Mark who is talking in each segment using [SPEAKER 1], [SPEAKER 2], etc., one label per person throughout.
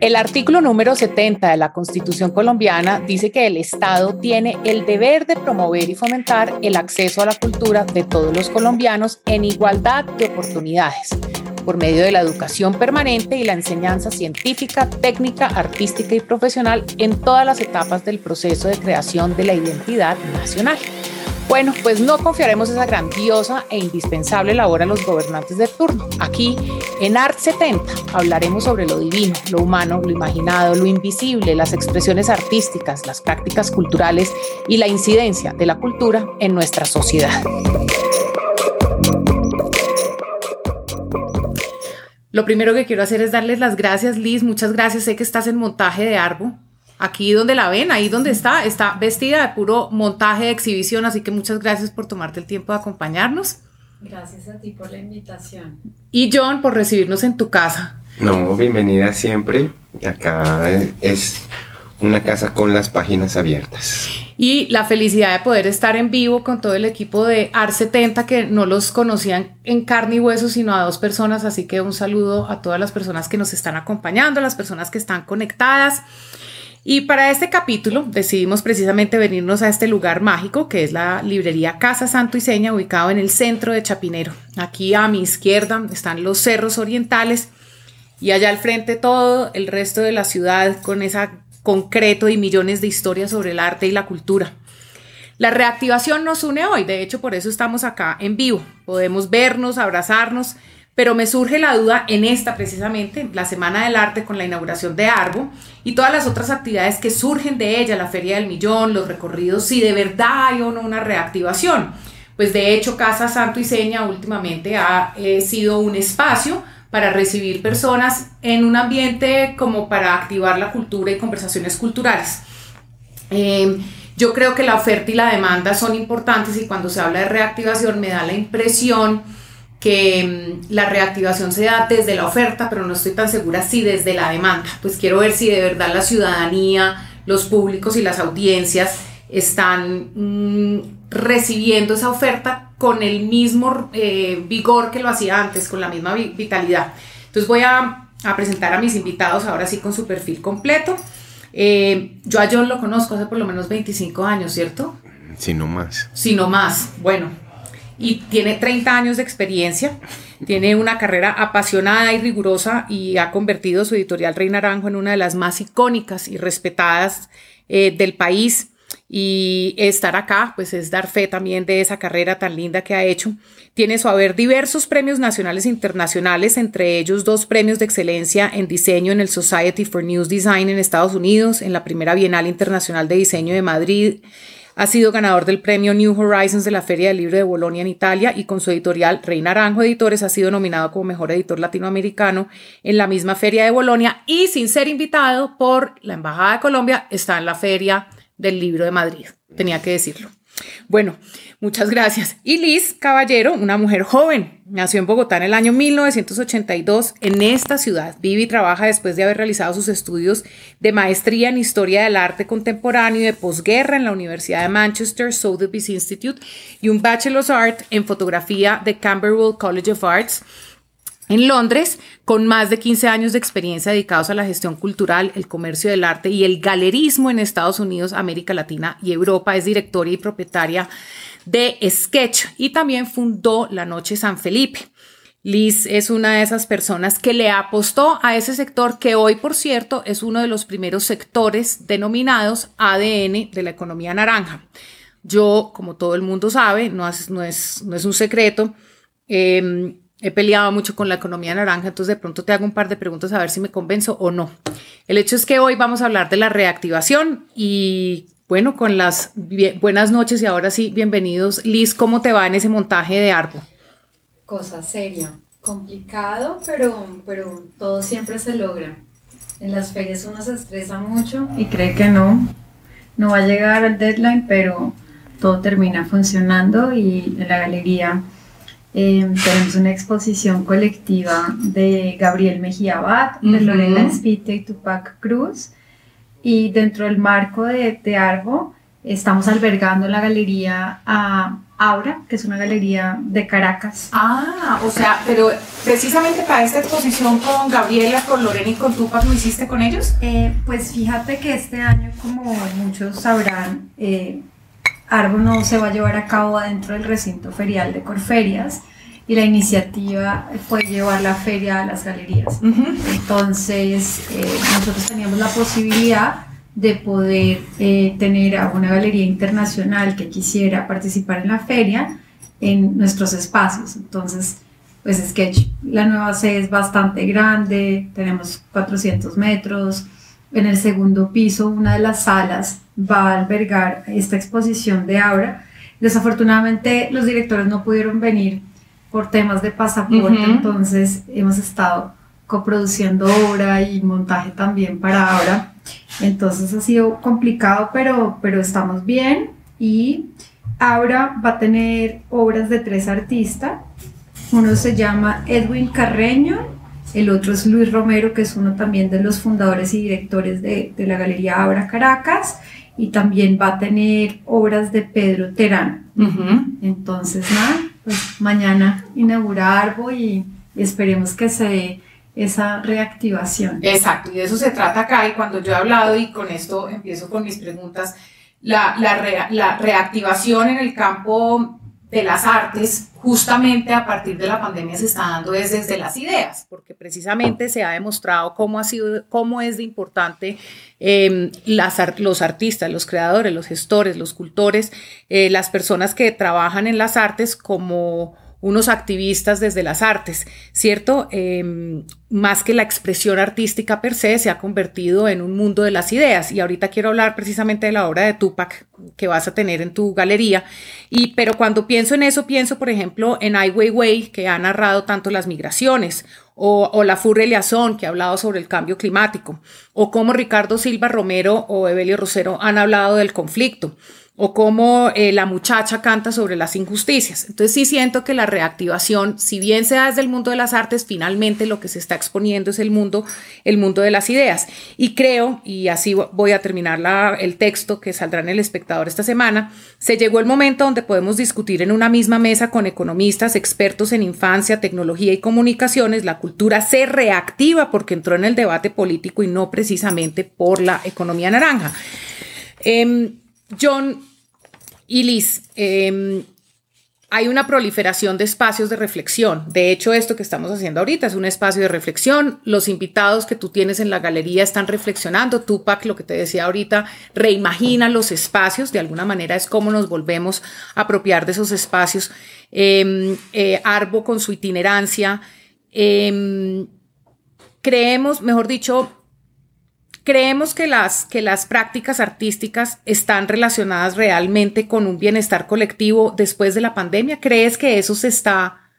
[SPEAKER 1] El artículo número 70 de la Constitución colombiana dice que el Estado tiene el deber de promover y fomentar el acceso a la cultura de todos los colombianos en igualdad de oportunidades por medio de la educación permanente y la enseñanza científica, técnica, artística y profesional en todas las etapas del proceso de creación de la identidad nacional. Bueno, pues no confiaremos esa grandiosa e indispensable labor a los gobernantes de turno. Aquí, en Art 70, hablaremos sobre lo divino, lo humano, lo imaginado, lo invisible, las expresiones artísticas, las prácticas culturales y la incidencia de la cultura en nuestra sociedad. Lo primero que quiero hacer es darles las gracias, Liz. Muchas gracias. Sé que estás en montaje de Arbo aquí donde la ven, ahí donde está, está vestida de puro montaje de exhibición, así que muchas gracias por tomarte el tiempo de acompañarnos.
[SPEAKER 2] Gracias a ti por la invitación.
[SPEAKER 1] Y John, por recibirnos en tu casa.
[SPEAKER 3] No, bienvenida siempre. Acá es una casa con las páginas abiertas.
[SPEAKER 1] Y la felicidad de poder estar en vivo con todo el equipo de AR70, que no los conocían en carne y hueso, sino a dos personas. Así que un saludo a todas las personas que nos están acompañando, las personas que están conectadas. Y para este capítulo decidimos precisamente venirnos a este lugar mágico que es la librería Casa Santo y Seña ubicado en el centro de Chapinero. Aquí a mi izquierda están los cerros orientales y allá al frente todo el resto de la ciudad con ese concreto y millones de historias sobre el arte y la cultura. La reactivación nos une hoy, de hecho por eso estamos acá en vivo. Podemos vernos, abrazarnos pero me surge la duda en esta precisamente, la Semana del Arte con la inauguración de Arbo y todas las otras actividades que surgen de ella, la Feria del Millón, los recorridos, si de verdad hay o no una reactivación. Pues de hecho Casa Santo y Seña últimamente ha eh, sido un espacio para recibir personas en un ambiente como para activar la cultura y conversaciones culturales. Em, yo creo que la oferta y la demanda son importantes y cuando se habla de reactivación me da la impresión que mm, la reactivación se da desde la oferta, pero no estoy tan segura si desde la demanda. Pues quiero ver si de verdad la ciudadanía, los públicos y las audiencias están mm, recibiendo esa oferta con el mismo eh, vigor que lo hacía antes, con la misma vitalidad. Entonces voy a, presentar a mis invitados ahora sí con su perfil completo. Eh, yo a John lo conozco hace por lo menos 25 años, ¿cierto?
[SPEAKER 3] Si no más.
[SPEAKER 1] Si no más. Bueno, y tiene 30 años de experiencia, tiene una carrera apasionada y rigurosa y ha convertido su editorial Rey Naranjo en una de las más icónicas y respetadas eh, del país. Y estar acá, pues es dar fe también de esa carrera tan linda que ha hecho. Tiene su haber diversos premios nacionales e internacionales, entre ellos dos premios de excelencia en diseño en el Society for News Design en Estados Unidos, en la primera Bienal Internacional de Diseño de Madrid ha sido ganador del premio New Horizons de la Feria del Libro de Bolonia en Italia y con su editorial Rey Naranjo Editores ha sido nominado como mejor editor latinoamericano en la misma Feria de Bolonia y sin ser invitado por la Embajada de Colombia está en la Feria del Libro de Madrid. Tenía que decirlo. Bueno, muchas gracias. Y Liz Caballero, una mujer joven, nació en Bogotá en el año 1982 en esta ciudad. Vive y trabaja después de haber realizado sus estudios de maestría en Historia del Arte Contemporáneo y de posguerra en la Universidad de Manchester Sotheby's Institute y un Bachelor's Art en Fotografía de Camberwell College of Arts en Londres, con más de 15 años de experiencia dedicados a la gestión cultural, el comercio del arte y el galerismo en Estados Unidos, América Latina y Europa, es directora y propietaria de Sketch y también fundó La Noche San Felipe. Liz es una de esas personas que le apostó a ese sector que hoy, por cierto, es uno de los primeros sectores denominados ADN de la economía naranja. Yo, como todo el mundo sabe, no es, no es, no es un secreto, eh, he peleado mucho con la economía naranja, entonces de pronto te hago un par de preguntas a ver si me convenzo o no. El hecho es que hoy vamos a hablar de la reactivación y bueno, con las buenas noches y ahora sí, bienvenidos. Liz, ¿cómo te va en ese montaje de árbol?
[SPEAKER 2] Cosa seria, complicado, pero, pero todo siempre se logra. En las ferias uno se estresa mucho y cree que no, no va a llegar al deadline, pero todo termina funcionando y en la galería Em, tenemos una exposición colectiva de Gabriel Mejía Abad, de Lorena Espite y Tupac Cruz. Y dentro del marco de, de Arbo, estamos albergando en la galería a, Aura, que es una galería de Caracas.
[SPEAKER 1] Ah, o sea, pero precisamente para esta exposición con Gabriela, con Lorena y con Tupac, ¿lo hiciste con ellos?
[SPEAKER 2] Eh, pues fíjate que este año, como muchos sabrán, eh, Arbo no se va a llevar a cabo adentro del recinto ferial de Corferias y la iniciativa fue llevar la feria a las galerías. Entonces, eh, nosotros teníamos la posibilidad de poder eh, tener a una galería internacional que quisiera participar en la feria en nuestros espacios. Entonces, pues Sketch, la nueva sede es bastante grande, tenemos 400 metros. En el segundo piso, una de las salas va a albergar esta exposición de Aura. Desafortunadamente, los directores no pudieron venir por temas de pasaporte, entonces hemos estado coproduciendo obra y montaje también para Aura. Entonces ha sido complicado, pero, pero estamos bien y ahora va a tener obras de tres artistas. Uno se llama Edwin Carreño, el otro es Luis Romero, que es uno también de los fundadores y directores de, de la Galería Abra Caracas, y también va a tener obras de Pedro Terán. Entonces, nada, pues mañana inaugura Arbo y, esperemos que se esa reactivación.
[SPEAKER 1] Exacto, y de eso se trata acá. Y cuando yo he hablado, y con esto empiezo con mis preguntas, la, la, la reactivación en el campo de las artes, justamente a partir de la pandemia se está dando es desde las ideas, porque precisamente se ha demostrado cómo, ha sido, cómo es de importante las, los artistas, los creadores, los gestores, los cultores, eh, las personas que trabajan en las artes como unos activistas desde las artes, ¿cierto? Em, más que la expresión artística per se, se ha convertido en un mundo de las ideas. Y ahorita quiero hablar precisamente de la obra de Tupac que vas a tener en tu galería. Y, pero cuando pienso en eso, pienso, por ejemplo, en Ai Weiwei, que ha narrado tanto las migraciones, o, la Furre Liazón, que ha hablado sobre el cambio climático, o como Ricardo Silva Romero o Evelio Rosero han hablado del conflicto o cómo eh, la muchacha canta sobre las injusticias. Entonces sí siento que la reactivación, si bien se da desde el mundo de las artes, finalmente lo que se está exponiendo es el mundo, el mundo de las ideas. Y creo, y así voy a terminar la, el texto que saldrá en El Espectador esta semana, se llegó el momento donde podemos discutir en una misma mesa con economistas, expertos en infancia, tecnología y comunicaciones, la cultura se reactiva porque entró en el debate político y no precisamente por la economía naranja. Eh, John, y Liz, em, hay una proliferación de espacios de reflexión. De hecho, esto que estamos haciendo ahorita es un espacio de reflexión. Los invitados que tú tienes en la galería están reflexionando. Tupac, lo que te decía ahorita, reimagina los espacios. De alguna manera es cómo nos volvemos a apropiar de esos espacios. Em, eh, Arbo con su itinerancia. Em, creemos, mejor dicho, Creemos que las, que las prácticas artísticas están relacionadas realmente con un bienestar colectivo después de la pandemia. ¿Crees que eso se está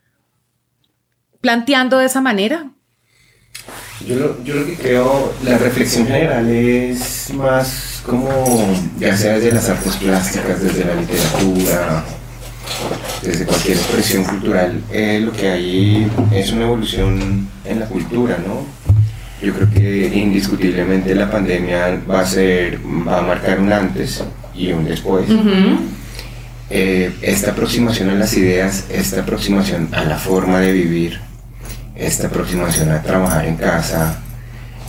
[SPEAKER 1] planteando de esa manera?
[SPEAKER 3] Yo lo, que creo, la reflexión general es más como, ya sea desde las artes plásticas, desde la literatura, desde cualquier expresión cultural, eh, lo que hay es una evolución en la cultura, ¿no? Yo creo que indiscutiblemente la pandemia va a ser, va a marcar un antes y un después. Eh, esta aproximación a las ideas, esta aproximación a la forma de vivir, esta aproximación a trabajar en casa,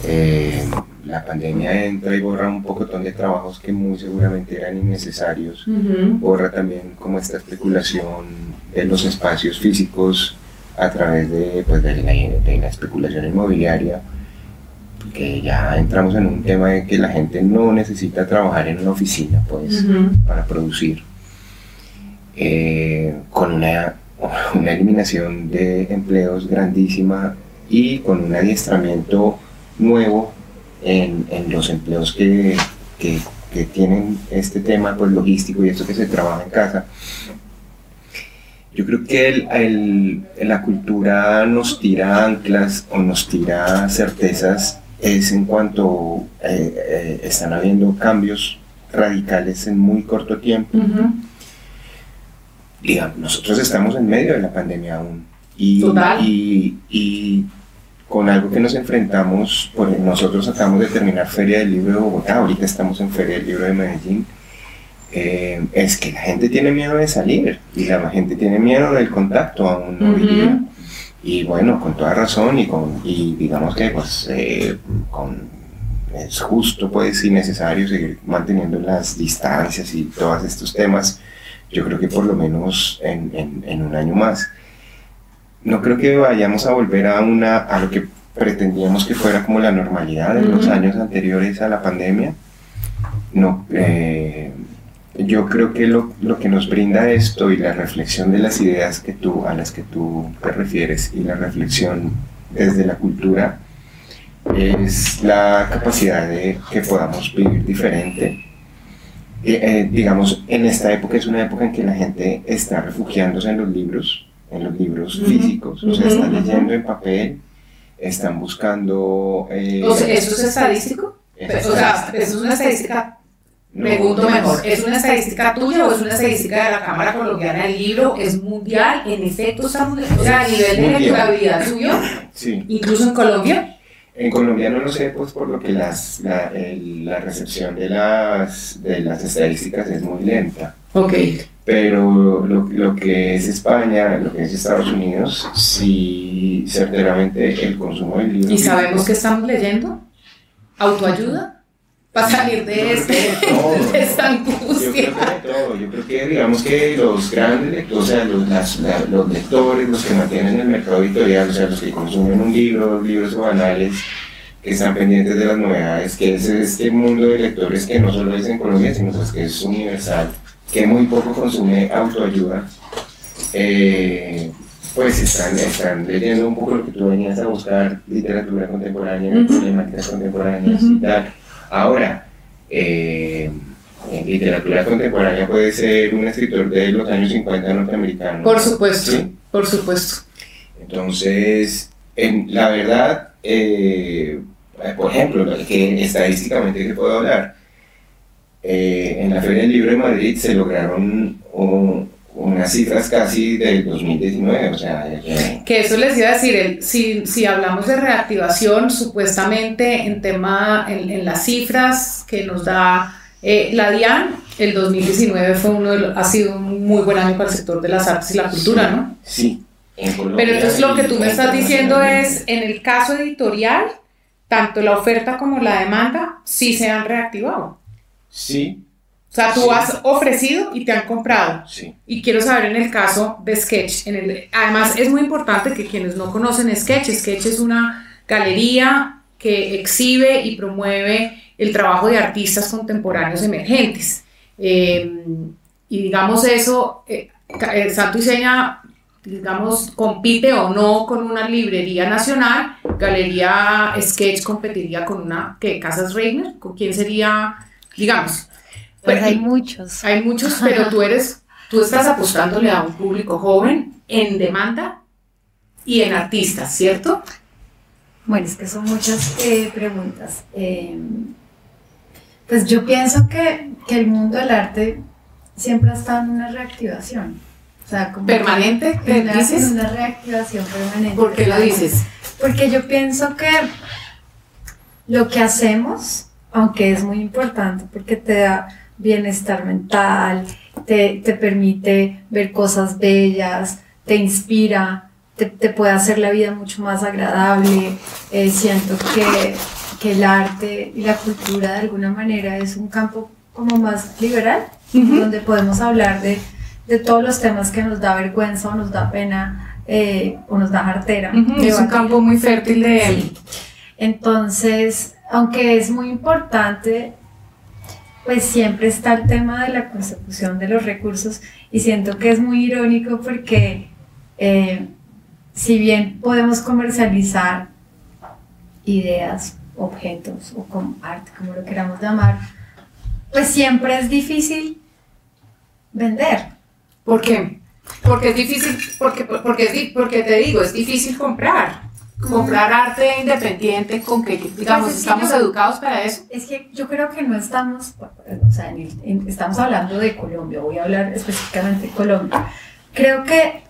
[SPEAKER 3] eh, la pandemia entra y borra un poco de trabajos que muy seguramente eran innecesarios, borra también como esta especulación de los espacios físicos a través de, pues, de, la, de la especulación inmobiliaria que ya entramos en un tema de que la gente no necesita trabajar en una oficina pues, para producir, eh, con una, una, eliminación de empleos grandísima y con un adiestramiento nuevo en, en los empleos que, que, que, tienen este tema pues, logístico y esto que se trabaja en casa. Yo creo que el, el, la cultura nos tira anclas o nos tira certezas es en cuanto eh, eh, están habiendo cambios radicales en muy corto tiempo. Digamos, nosotros estamos en medio de la pandemia aún. Y, y, y, con algo que nos enfrentamos, pues nosotros acabamos de terminar Feria del Libro de Bogotá, ahorita estamos en Feria del Libro de Medellín. eh, es que la gente tiene miedo de salir y la gente tiene miedo del contacto aún día. Y bueno, con toda razón y, con, y digamos que pues eh, con, es justo pues y necesario seguir manteniendo las distancias y todos estos temas, yo creo que por lo menos en, en, en un año más. No creo que vayamos a volver a, una, a lo que pretendíamos que fuera como la normalidad de los años anteriores a la pandemia. No, eh, yo creo que lo, lo, que nos brinda esto y la reflexión de las ideas que tú, a las que tú te refieres y la reflexión desde la cultura es la capacidad de que podamos vivir diferente. Eh, eh, digamos, en esta época es una época en que la gente está refugiándose en los libros, en los libros físicos, o sea, están leyendo en papel, están buscando...
[SPEAKER 1] Eh, o sea, ¿eso es estadístico? Es o sea, ¿eso es una estadística Pregunto mejor, ¿es una estadística tuya o es una estadística de la Cámara Colombiana del Libro? ¿Es mundial? ¿En efecto o sea, a nivel de lecturabilidad subió?
[SPEAKER 3] Sí.
[SPEAKER 1] ¿Incluso en Colombia?
[SPEAKER 3] En Colombia no lo sé, pues por lo que las, la, el, la recepción de las, de las estadísticas es muy lenta.
[SPEAKER 1] Ok.
[SPEAKER 3] Pero lo, lo, que es España, lo que es Estados Unidos, sí, certeramente el consumo del libro.
[SPEAKER 1] ¿Y sabemos qué estamos leyendo? ¿Autoayuda? Para salir de, este, de esta angustia.
[SPEAKER 3] Yo creo que todo. Yo creo que, digamos que los grandes lectores, o sea, los, las, la, los lectores, los que mantienen el mercado editorial, o sea, los que consumen un libro, libros banales, que están pendientes de las novedades, que es este mundo de lectores que no solo es en Colombia, sino pues que es universal, que muy poco consume autoayuda. Eh, pues están, están leyendo un poco lo que tú venías a buscar, literatura contemporánea, uh -huh. problemáticas contemporáneas uh -huh. y tal Ahora, eh, en literatura contemporánea puede ser un escritor de los años 50 norteamericanos.
[SPEAKER 1] Por supuesto, ¿sí? por supuesto.
[SPEAKER 3] Entonces, en, la verdad, eh, por ejemplo, que estadísticamente que puedo hablar, eh, en la Feria del Libro de Madrid se lograron un, unas cifras casi del 2019, o sea...
[SPEAKER 1] Que eso les iba a decir, el, si, si hablamos de reactivación, supuestamente en tema, en, en las cifras que nos da eh, la DIAN, el 2019 fue uno de los, ha sido un muy buen año para el sector de las artes y la cultura,
[SPEAKER 3] sí,
[SPEAKER 1] ¿no?
[SPEAKER 3] Sí.
[SPEAKER 1] Pero entonces lo que tú me estás diciendo es, en el caso editorial, tanto la oferta como la demanda sí se han reactivado.
[SPEAKER 3] Sí,
[SPEAKER 1] o sea, tú sí. has ofrecido y te han comprado.
[SPEAKER 3] Sí.
[SPEAKER 1] Y quiero saber en el caso de Sketch. En el, además, es muy importante que quienes no conocen Sketch, Sketch es una galería que exhibe y promueve el trabajo de artistas contemporáneos emergentes. Eh, y digamos eso, eh, Santo y Seña, digamos, compite o no con una librería nacional. Galería Sketch competiría con una, ¿qué? Casas Reiner. ¿Con quién sería, digamos?
[SPEAKER 2] Pues hay muchos.
[SPEAKER 1] Hay muchos, pero tú eres, tú estás apostándole a un público joven en demanda y en artistas, ¿cierto?
[SPEAKER 2] Bueno, es que son muchas eh, preguntas. Eh, pues yo pienso que, que, el mundo del arte siempre ha estado en una reactivación. O sea, como
[SPEAKER 1] ¿Permanente?
[SPEAKER 2] ¿Qué dices? En una reactivación permanente.
[SPEAKER 1] ¿Por qué lo dices?
[SPEAKER 2] Porque yo pienso que lo que hacemos, aunque es muy importante, porque te da bienestar mental, te, te, permite ver cosas bellas, te inspira, te, te, puede hacer la vida mucho más agradable. Eh, siento que, que, el arte y la cultura de alguna manera es un campo como más liberal, uh -huh. donde podemos hablar de, de, todos los temas que nos da vergüenza o nos da pena eh, o nos da jartera.
[SPEAKER 1] Uh -huh. Es un campo muy fértil de...
[SPEAKER 2] Sí. Entonces, aunque es muy importante pues siempre está el tema de la consecución de los recursos y siento que es muy irónico porque eh, si bien podemos comercializar ideas, objetos o como arte, como lo queramos llamar, pues siempre es difícil vender.
[SPEAKER 1] ¿Por qué? Porque es difícil, porque, porque, porque te digo, es difícil comprar comprar arte independiente con que, digamos, pues es estamos que yo, educados para eso.
[SPEAKER 2] Es que yo creo que no estamos, o sea, en el, en, estamos hablando de Colombia, voy a hablar específicamente de Colombia. Creo que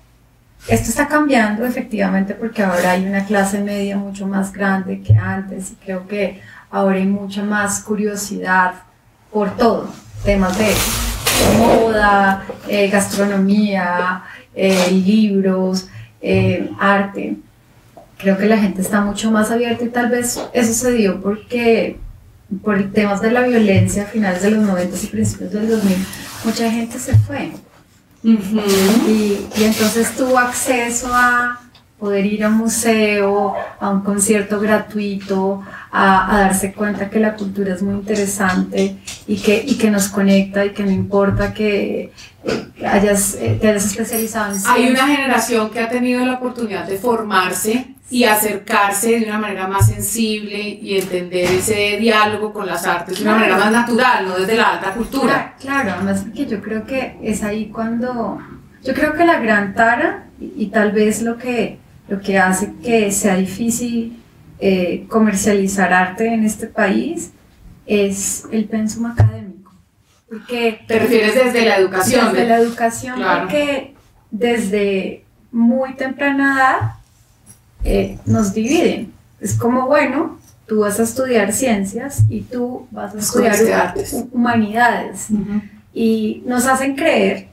[SPEAKER 2] esto está cambiando efectivamente porque ahora hay una clase media mucho más grande que antes y creo que ahora hay mucha más curiosidad por todo, temas de moda, eh, gastronomía, eh, libros, eh, arte. Creo que la gente está mucho más abierta y tal vez eso se dio porque por temas de la violencia a finales de los 90 y principios del 2000, mucha gente se fue. y, y entonces tuvo acceso a poder ir a un museo, a un concierto gratuito, a, darse cuenta que la cultura es muy interesante y que, y que nos conecta y que no importa que eh, hayas, eh, te hayas especializado en...
[SPEAKER 1] Hay una generación que ha tenido la oportunidad de formarse y acercarse de una manera más sensible y entender ese diálogo con las artes de una manera más natural, no desde la alta cultura.
[SPEAKER 2] Claro, además que yo creo que es ahí cuando... Yo creo que la gran tara y, tal vez lo que, lo que hace que sea difícil eh, comercializar arte en este país es el pensum académico.
[SPEAKER 1] Porque ¿Te refieres desde la educación?
[SPEAKER 2] Desde la educación, porque desde muy temprana edad eh, nos dividen. Es como, bueno, tú vas a estudiar ciencias y tú vas a estudiar humanidades. Y nos hacen creer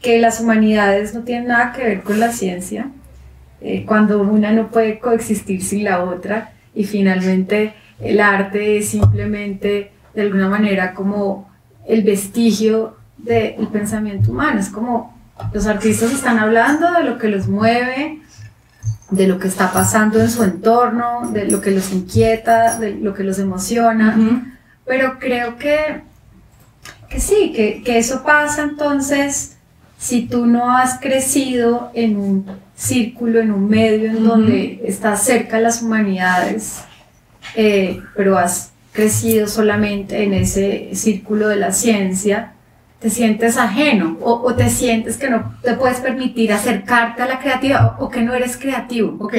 [SPEAKER 2] que las humanidades no tienen nada que ver con la ciencia eh, cuando una no puede coexistir sin la otra y finalmente el arte es simplemente de alguna manera como el vestigio del pensamiento humano, es como los artistas están hablando de lo que los mueve, de lo que está pasando en su entorno, de lo que los inquieta, de lo que los emociona, pero creo que, que sí, que, que eso pasa entonces si tú no has crecido en un círculo, en un medio en donde estás cerca de las humanidades, eh, pero has crecido solamente en ese círculo de la ciencia, te sientes ajeno o, te sientes que no te puedes permitir acercarte a la creatividad o, que no eres creativo.
[SPEAKER 1] Ok,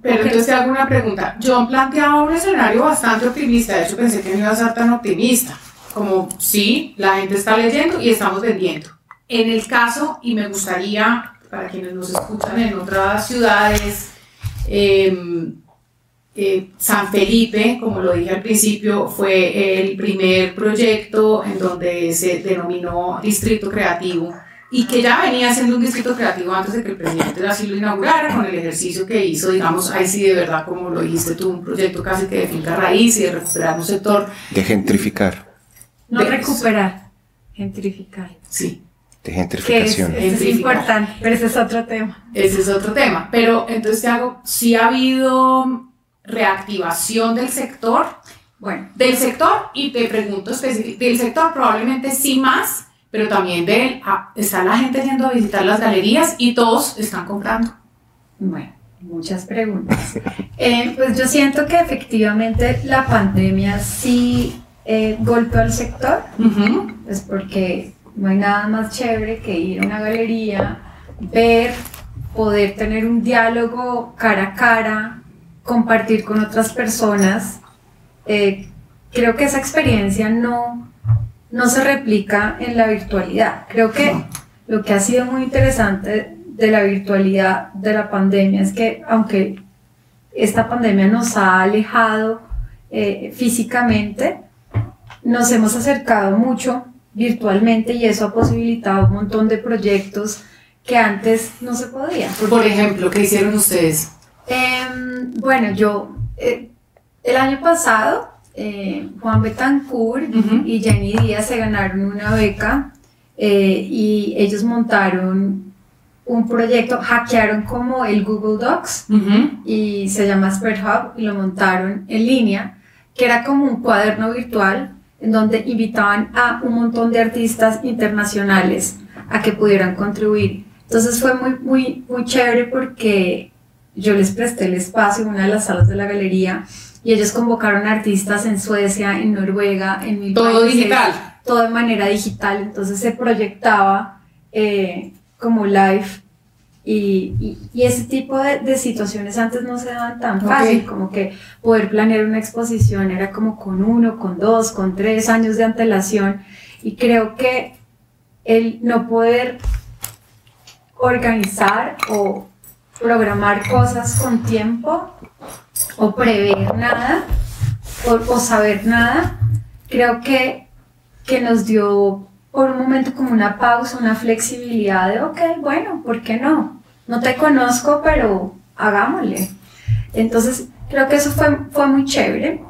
[SPEAKER 1] pero entonces te hago una pregunta. Yo planteaba un escenario bastante optimista, de hecho pensé que no iba a ser tan optimista, como sí, la gente está leyendo y estamos vendiendo en el caso, y me gustaría, para quienes nos escuchan en otras ciudades, em, eh, San Felipe, como lo dije al principio, fue el primer proyecto en donde se denominó Distrito Creativo y que ya venía siendo un distrito creativo antes de que el presidente así lo inaugurara con el ejercicio que hizo, digamos, ahí sí de verdad, como lo dijiste tú, un proyecto casi que de finca raíz y de recuperar un sector.
[SPEAKER 3] De gentrificar.
[SPEAKER 2] No recuperar, gentrificar.
[SPEAKER 1] Sí
[SPEAKER 3] de gentrificación.
[SPEAKER 2] Es, es, importante, pero ese es otro tema.
[SPEAKER 1] Ese es otro tema. Pero entonces te hago, si ha habido reactivación del sector, bueno, del sector, y te pregunto específicamente, del sector probablemente sí más, pero también de él, ah, está la gente yendo a visitar las galerías y todos están comprando.
[SPEAKER 2] Bueno, muchas preguntas. Eh, pues yo siento que efectivamente la pandemia sí eh, golpeó al sector, es porque no hay nada más chévere que ir a una galería, ver, poder tener un diálogo cara a cara, compartir con otras personas. Eh, creo que esa experiencia no, no se replica en la virtualidad. Creo que lo que ha sido muy interesante de la virtualidad de la pandemia es que aunque esta pandemia nos ha alejado eh, físicamente, nos hemos acercado mucho virtualmente y eso ha posibilitado un montón de proyectos que antes no se podía.
[SPEAKER 1] Por ejemplo, ¿qué hicieron ustedes?
[SPEAKER 2] Em, bueno, yo eh, el año pasado eh, Juan Betancourt y Jenny Díaz se ganaron una beca eh, y ellos montaron un proyecto, hackearon como el Google Docs y se llama Spread Hub y lo montaron en línea, que era como un cuaderno virtual en donde invitaban a un montón de artistas internacionales a que pudieran contribuir. Entonces fue muy, muy, muy chévere porque yo les presté el espacio en una de las salas de la galería y ellos convocaron artistas en Suecia, en Noruega, en mil
[SPEAKER 1] Todo digital.
[SPEAKER 2] Todo de manera digital. Entonces se proyectaba eh, como live y, y, ese tipo de, de, situaciones antes no se daban tan fácil, como que poder planear una exposición era como con uno, con dos, con tres años de antelación. Y creo que el no poder organizar o programar cosas con tiempo o prever nada o, o saber nada, creo que, que nos dio por un momento como una pausa, una flexibilidad de, ok, bueno, ¿por qué no? No te conozco, pero hagámosle. Entonces, creo que eso fue, fue muy chévere.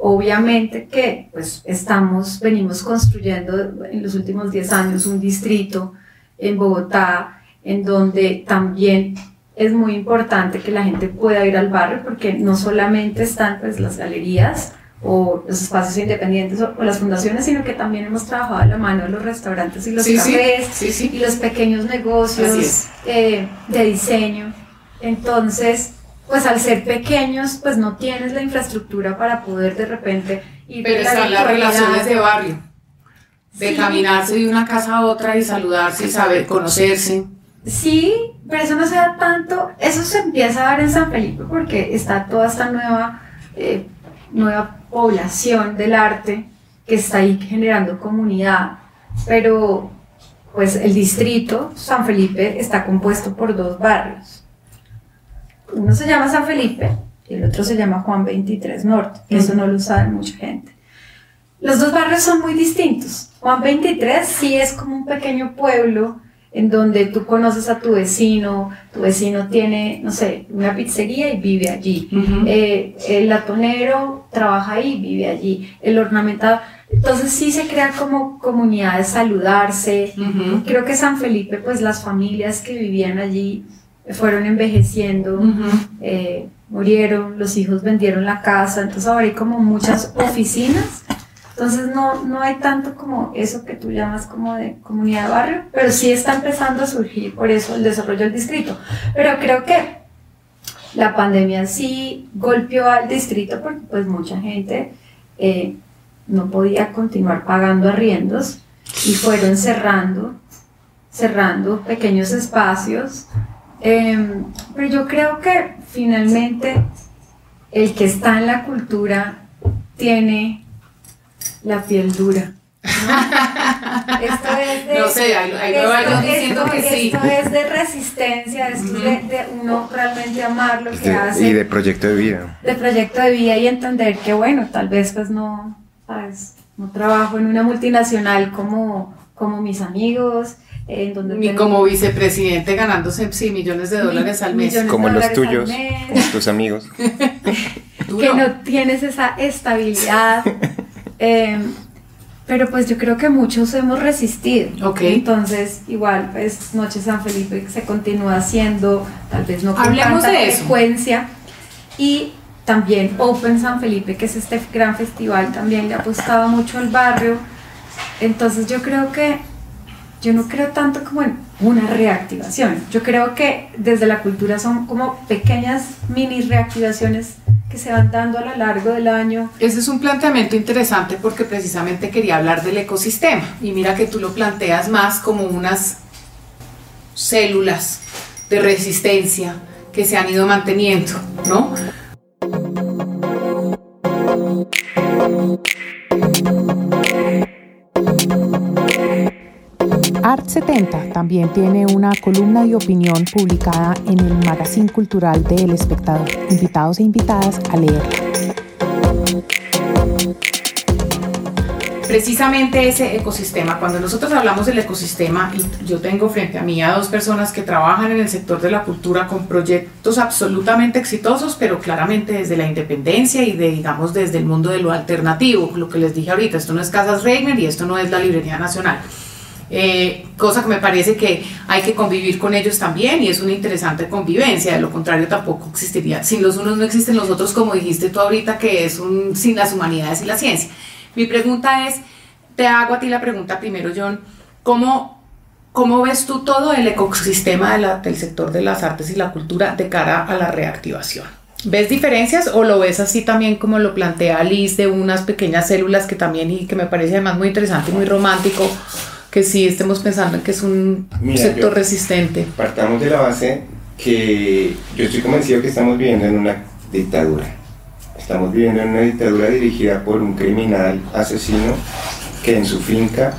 [SPEAKER 2] Obviamente que pues estamos, venimos construyendo en los últimos 10 años un distrito en Bogotá en donde también es muy importante que la gente pueda ir al barrio porque no solamente están pues las galerías o los espacios independientes o, las fundaciones, sino que también hemos trabajado a la mano de los restaurantes y los cafés y los pequeños negocios eh, de diseño. Entonces, pues al ser pequeños, pues no tienes la infraestructura para poder de repente
[SPEAKER 1] ir Pero están las relaciones de barrio, de caminarse de una casa a otra y saludarse y saber conocerse.
[SPEAKER 2] Sí, pero eso no se da tanto, eso se empieza a dar en San Felipe porque está toda esta nueva, eh, nueva población del arte que está ahí generando comunidad, pero pues el distrito San Felipe está compuesto por dos barrios uno se llama San Felipe y el otro se llama Juan 23 Norte, eso no lo sabe mucha gente. Los dos barrios son muy distintos. Juan 23 sí es como un pequeño pueblo en donde tú conoces a tu vecino, tu vecino tiene, no sé, una pizzería y vive allí. Eh, el latonero trabaja ahí, vive allí. El ornamentado. Entonces sí se crea como comunidad de saludarse. Creo que San Felipe, pues las familias que vivían allí fueron envejeciendo, eh, murieron, los hijos vendieron la casa, entonces ahora hay como muchas oficinas, entonces no, no hay tanto como eso que tú llamas como de comunidad de barrio, pero sí está empezando a surgir por eso el desarrollo del distrito. Pero creo que la pandemia sí golpeó al distrito porque pues mucha gente eh, no podía continuar pagando arriendos y fueron cerrando, cerrando pequeños espacios Em, pero yo creo que finalmente el que está en la cultura tiene la piel dura.
[SPEAKER 1] esto es de, no sé, hay, esto, diciendo que sí.
[SPEAKER 2] Esto es de resistencia, esto es de, uno realmente amar lo que hace.
[SPEAKER 3] Y de proyecto de vida.
[SPEAKER 2] De proyecto de vida y entender que bueno, tal vez pues no, ¿sabes? No trabajo en una multinacional como, como mis amigos,
[SPEAKER 1] ni como vicepresidente ganándose sí, millones de dólares al mes.
[SPEAKER 3] Como los tuyos, como tus amigos.
[SPEAKER 2] que no tienes esa estabilidad. Em, pero pues yo creo que muchos hemos resistido.
[SPEAKER 1] Okay.
[SPEAKER 2] Entonces, igual, pues Noche San Felipe se continúa haciendo, tal vez no con
[SPEAKER 1] Hablemos
[SPEAKER 2] tanta
[SPEAKER 1] de
[SPEAKER 2] frecuencia. Y también Open San Felipe, que es este gran festival, también le ha apostado mucho al barrio. Entonces yo creo que yo no creo tanto como en una reactivación. Yo creo que desde la cultura son como pequeñas mini reactivaciones que se van dando a lo largo del año.
[SPEAKER 1] Ese es un planteamiento interesante porque precisamente quería hablar del ecosistema y mira que tú lo planteas más como unas células de resistencia que se han ido manteniendo, ¿no?
[SPEAKER 4] Art 70 también tiene una columna de opinión publicada en el Magazine Cultural de El Espectador. Invitados e invitadas a leerla.
[SPEAKER 1] Precisamente ese ecosistema, cuando nosotros hablamos del ecosistema, y yo tengo frente a mí a dos personas que trabajan en el sector de la cultura con proyectos absolutamente exitosos, pero claramente desde la independencia y de, digamos, desde el mundo de lo alternativo, lo que les dije ahorita, esto no es Casas Reiner y esto no es la Librería Nacional. Eh, cosa que me parece que hay que convivir con ellos también y es una interesante convivencia, de lo contrario tampoco existiría, sin los unos no existen los otros, como dijiste tú ahorita, que es un sin las humanidades y la ciencia. Mi pregunta es, te hago a ti la pregunta primero, John, ¿cómo, cómo ves tú todo el ecosistema del sector de las artes y la cultura de cara a la reactivación? ¿Ves diferencias o lo ves así también como lo plantea Liz de unas pequeñas células que también y que me parece además muy interesante y muy romántico que sí estemos pensando en que es un sector resistente.
[SPEAKER 3] Partamos de la base que yo estoy convencido que estamos viviendo en una dictadura. Estamos viviendo en una dictadura dirigida por un criminal asesino que en su finca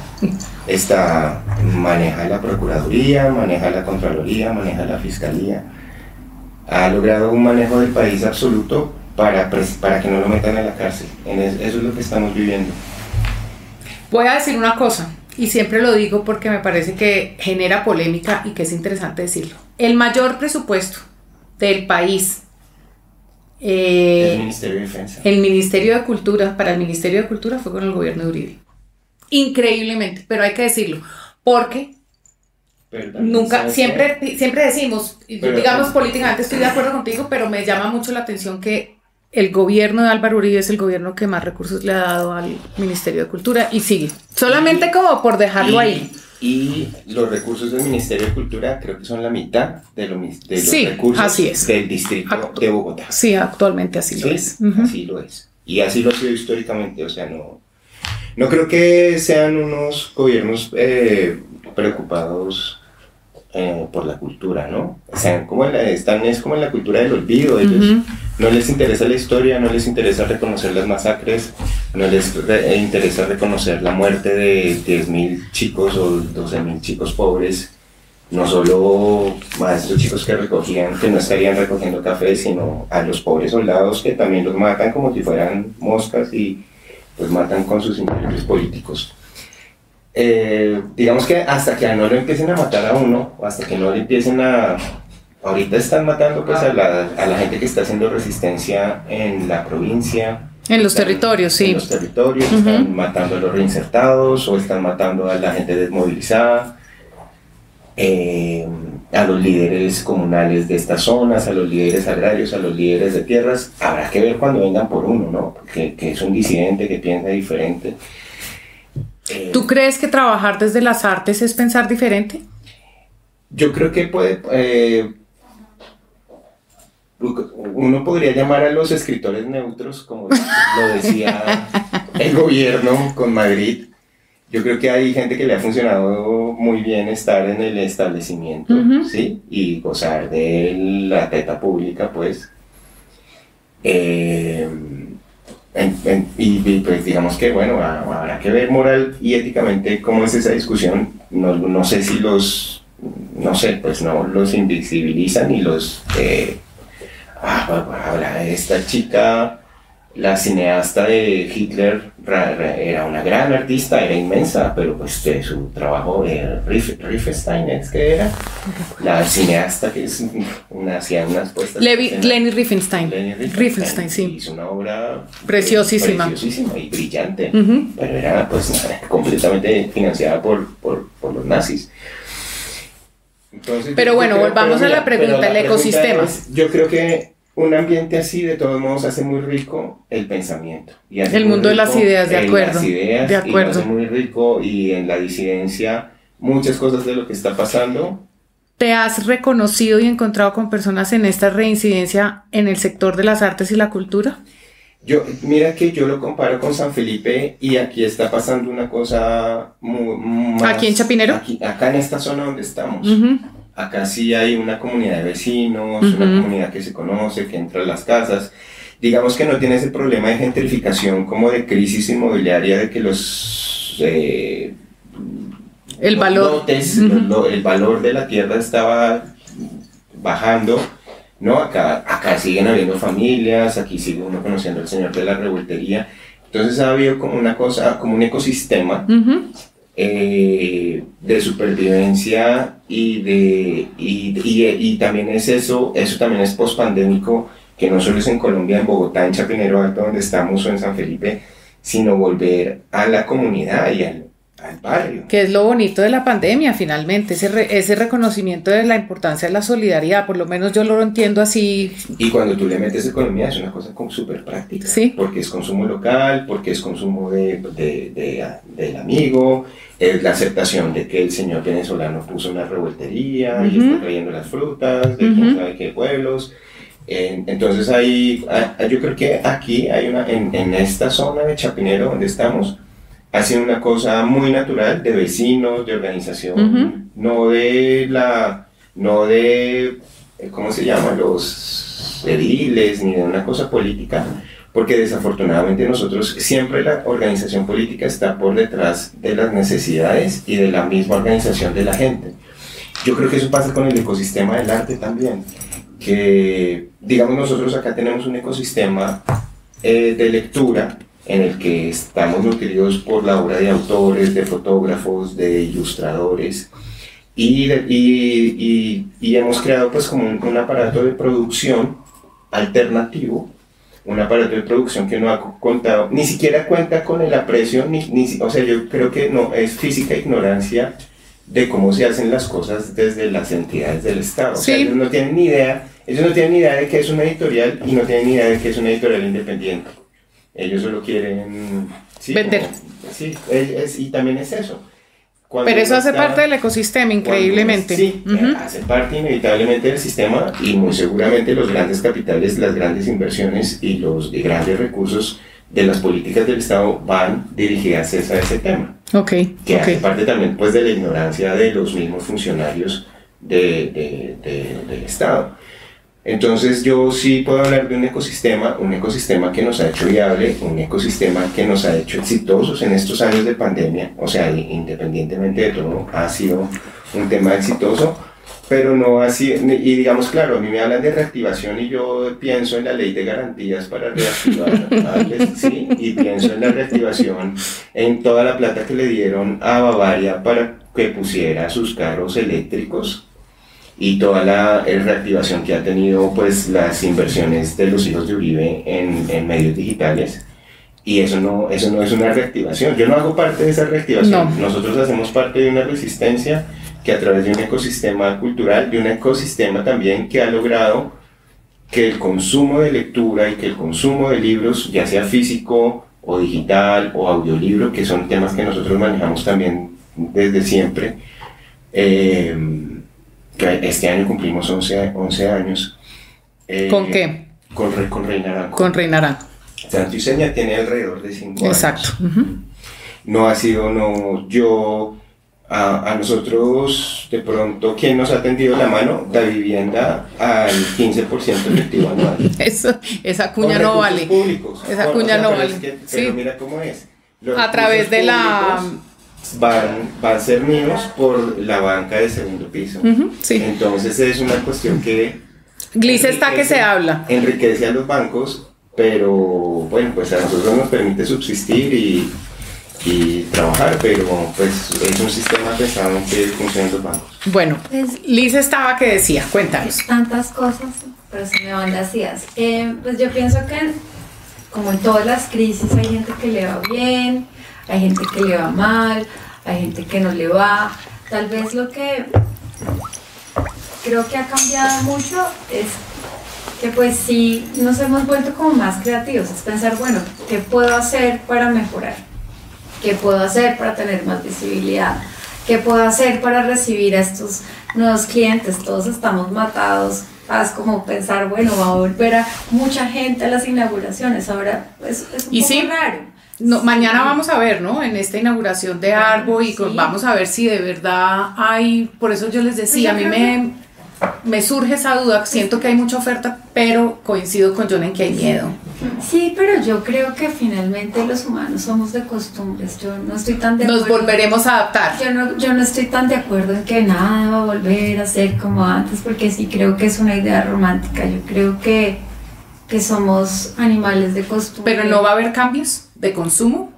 [SPEAKER 3] está, maneja la Procuraduría, maneja la Contraloría, maneja la Fiscalía. Ha logrado un manejo del país absoluto para, para que no lo metan a la cárcel. Eso es lo que estamos viviendo.
[SPEAKER 1] Voy a decir una cosa, y siempre lo digo porque me parece que genera polémica y que es interesante decirlo. El mayor presupuesto del país.
[SPEAKER 3] Eh, el Ministerio de Defensa.
[SPEAKER 1] El Ministerio de Cultura, para el Ministerio de Cultura fue con el gobierno de Uribe. Increíblemente, pero hay que decirlo, porque nunca, siempre, siempre decimos, digamos políticamente estoy de acuerdo contigo, pero me llama mucho la atención que el gobierno de Álvaro Uribe es el gobierno que más recursos le ha dado al Ministerio de Cultura y sigue. Solamente como por dejarlo ahí.
[SPEAKER 3] Y los recursos del Ministerio de Cultura creo que son la mitad de, lo, de los recursos del distrito de Bogotá.
[SPEAKER 1] Sí, actualmente así lo es.
[SPEAKER 3] Así lo es. Y así lo ha sido históricamente. O sea, no, no creo que sean unos gobiernos eh, preocupados eh, por la cultura, ¿no? O sea, como están, es como en la cultura del olvido, ellos no les interesa la historia, no les interesa reconocer las masacres, no les eh, interesa reconocer la muerte de 10.000 chicos o 12.000 chicos pobres, no solo a estos chicos que recogían, que no estarían recogiendo café, sino a los pobres soldados que también los matan como si fueran moscas y pues matan con sus intereses políticos. Eh, digamos que hasta que no lo empiecen a matar a uno, o hasta que no le empiecen a... Ahorita están matando pues a la, a la gente que está haciendo resistencia en la provincia.
[SPEAKER 1] En los territorios, sí.
[SPEAKER 3] En los territorios, están matando a los reinsertados o están matando a la gente desmovilizada, eh, a los líderes comunales de estas zonas, a los líderes agrarios, a los líderes de tierras. Habrá que ver cuando vengan por uno, ¿no? Porque que es un disidente que piensa diferente.
[SPEAKER 1] Eh, ¿Tú crees que trabajar desde las artes es pensar diferente?
[SPEAKER 3] Yo creo que puede... Eh, uno podría llamar a los escritores neutros, como lo decía el gobierno con Madrid. Yo creo que hay gente que le ha funcionado muy bien estar en el establecimiento, ¿sí? Y gozar de la teta pública, pues. Eh, y, pues digamos que, bueno, habrá que ver moral y éticamente cómo es esa discusión. No, no sé si los, no sé, pues no los invisibilizan y los... Eh, ah, habla esta chica la cineasta de Hitler era una gran artista, era inmensa, pero pues su trabajo, era Riefenstein es que era, la cineasta que es una, hacía unas puestas.
[SPEAKER 1] Leni Riefenstein.
[SPEAKER 3] Riefenstein, sí. Hizo una obra
[SPEAKER 1] preciosísima.
[SPEAKER 3] preciosísima y brillante, pero era pues completamente financiada por, por, por los nazis.
[SPEAKER 1] pero bueno, volvamos a la pregunta, el ecosistema.
[SPEAKER 3] yo creo que un ambiente así de todos modos hace muy rico el pensamiento.
[SPEAKER 1] Y el mundo de las ideas, de acuerdo.
[SPEAKER 3] Las ideas, de acuerdo. hace muy rico y en la disidencia muchas cosas de lo que está pasando.
[SPEAKER 1] ¿Te has reconocido y encontrado con personas en esta reincidencia en el sector de las artes y la cultura?
[SPEAKER 3] Yo, mira que yo lo comparo con San Felipe y aquí está pasando una cosa muy...
[SPEAKER 1] ¿Aquí en Chapinero?
[SPEAKER 3] acá en esta zona donde estamos. Acá sí hay una comunidad de vecinos, una comunidad que se conoce, que entra a las casas. Digamos que no tiene ese problema de gentrificación como de crisis inmobiliaria, de que los... Eh,
[SPEAKER 1] el valor.
[SPEAKER 3] el valor de la tierra estaba bajando, ¿no? Acá, acá siguen habiendo familias, aquí sigue uno conociendo al señor de la revoltería. Entonces ha habido como una cosa, como un ecosistema eh, de supervivencia y, de, y, y, también es eso, eso también es pospandémico, que no solo es en Colombia, en Bogotá, en Chapinero Alto, donde estamos, o en San Felipe, sino volver a la comunidad y al, al barrio.
[SPEAKER 1] Que es lo bonito de la pandemia, finalmente, ese, ese reconocimiento de la importancia de la solidaridad, por lo menos yo lo entiendo así.
[SPEAKER 3] Y cuando tú le metes economía es una cosa súper práctica,
[SPEAKER 1] ¿Sí?
[SPEAKER 3] porque es consumo local, porque es consumo de, de, de, del amigo, es la aceptación de que el señor venezolano puso una revoltería y está trayendo las frutas de quién sabe qué pueblos. entonces ahí, yo creo que aquí hay una, en, en esta zona de Chapinero donde estamos, ha sido una cosa muy natural de vecinos, de organización, no de la, no de, ¿cómo se llama? Los ediles, ni de una cosa política, porque desafortunadamente nosotros siempre la organización política está por detrás de las necesidades y de la misma organización de la gente. Yo creo que eso pasa con el ecosistema del arte también, que digamos nosotros acá tenemos un ecosistema eh, de lectura en el que estamos nutridos por la obra de autores, de fotógrafos, de ilustradores, y, y, y, hemos creado pues como un, aparato de producción alternativo, un aparato de producción que no ha contado, ni siquiera cuenta con el aprecio, ni, ni, o sea, yo creo que no, es física ignorancia de cómo se hacen las cosas desde las entidades del Estado. O sea, ellos no tienen ni idea, ellos no tienen ni idea de que es una editorial y no tienen ni idea de que es una editorial independiente. Ellos solo quieren
[SPEAKER 1] vender.
[SPEAKER 3] sí, es, y también es eso.
[SPEAKER 1] Pero eso hace parte del ecosistema, increíblemente.
[SPEAKER 3] sí, hace parte inevitablemente del sistema y muy seguramente los grandes capitales, las grandes inversiones y los grandes recursos de las políticas del Estado van dirigidas a ese tema.
[SPEAKER 1] Ok.
[SPEAKER 3] Que hace parte también pues, de la ignorancia de los mismos funcionarios de, del Estado. Entonces yo sí puedo hablar de un ecosistema, un ecosistema que nos ha hecho viable, un ecosistema que nos ha hecho exitosos en estos años de pandemia, o sea, independientemente de todo, ha sido un tema exitoso, pero no así, y digamos, claro, a mí me hablan de reactivación y yo pienso en la ley de garantías para reactivar, ¿sí? y pienso en la reactivación, en toda la plata que le dieron a Bavaria para que pusiera sus carros eléctricos y toda la reactivación que ha tenido pues las inversiones de los hijos de Uribe en, en, medios digitales y eso no, eso no es una reactivación. Yo no hago parte de esa reactivación. Nosotros hacemos parte de una resistencia que a través de un ecosistema cultural, de un ecosistema también que ha logrado que el consumo de lectura y que el consumo de libros, ya sea físico o digital o audiolibro, que son temas que nosotros manejamos también desde siempre, eh, este año cumplimos 11, 11 años.
[SPEAKER 1] Eh, ¿Con qué?
[SPEAKER 3] Con, con Rey Naranjo.
[SPEAKER 1] Con Rey Naranjo.
[SPEAKER 3] Santo y Seña tiene alrededor de 5
[SPEAKER 1] años. Exacto.
[SPEAKER 3] No ha sido, no, yo, a, a, nosotros, de pronto, ¿quién nos ha tendido la mano? La vivienda al 15% efectivo anual.
[SPEAKER 1] Eso, esa cuña no vale.
[SPEAKER 3] Públicos.
[SPEAKER 1] Esa cuña no vale.
[SPEAKER 3] pero mira cómo es.
[SPEAKER 1] a través de la
[SPEAKER 3] van, van a ser míos por la banca de segundo piso. Entonces es una cuestión que...
[SPEAKER 1] Glice está que se habla.
[SPEAKER 3] Enriquece a los bancos, pero bueno, pues a nosotros nos permite subsistir y, y trabajar, pero pues es un sistema pesado en que funcionan los bancos.
[SPEAKER 1] Bueno, pues, Liz estaba que decía, cuéntanos.
[SPEAKER 2] Tantas cosas, pero se me van las ideas. Eh, pues yo pienso que como en todas las crisis hay gente que le va bien, hay gente que le va mal, hay gente que no le va. Tal vez lo que creo que ha cambiado mucho es que pues sí nos hemos vuelto como más creativos, es pensar, bueno, ¿qué puedo hacer para mejorar? ¿Qué puedo hacer para tener más visibilidad? ¿Qué puedo hacer para recibir a estos nuevos clientes? Todos estamos matados. Es como pensar, bueno, va a volver a mucha gente a las inauguraciones. Ahora es, es un
[SPEAKER 1] ¿Y
[SPEAKER 2] poco
[SPEAKER 1] sí?
[SPEAKER 2] raro.
[SPEAKER 1] No, mañana vamos a ver, ¿no? En esta inauguración de Arbo y vamos a ver si de verdad hay, por eso yo les decía, a mí me, me surge esa duda, siento que hay mucha oferta, pero coincido con John en que hay miedo.
[SPEAKER 2] Sí, pero yo creo que finalmente los humanos somos de costumbres, yo no estoy tan de
[SPEAKER 1] Nos volveremos a adaptar.
[SPEAKER 2] Yo no, yo no estoy tan de acuerdo en que nada va a volver a ser como antes, porque sí creo que es una idea romántica, yo creo que, que somos animales de costumbre.
[SPEAKER 1] Pero no va a haber cambios de consumo?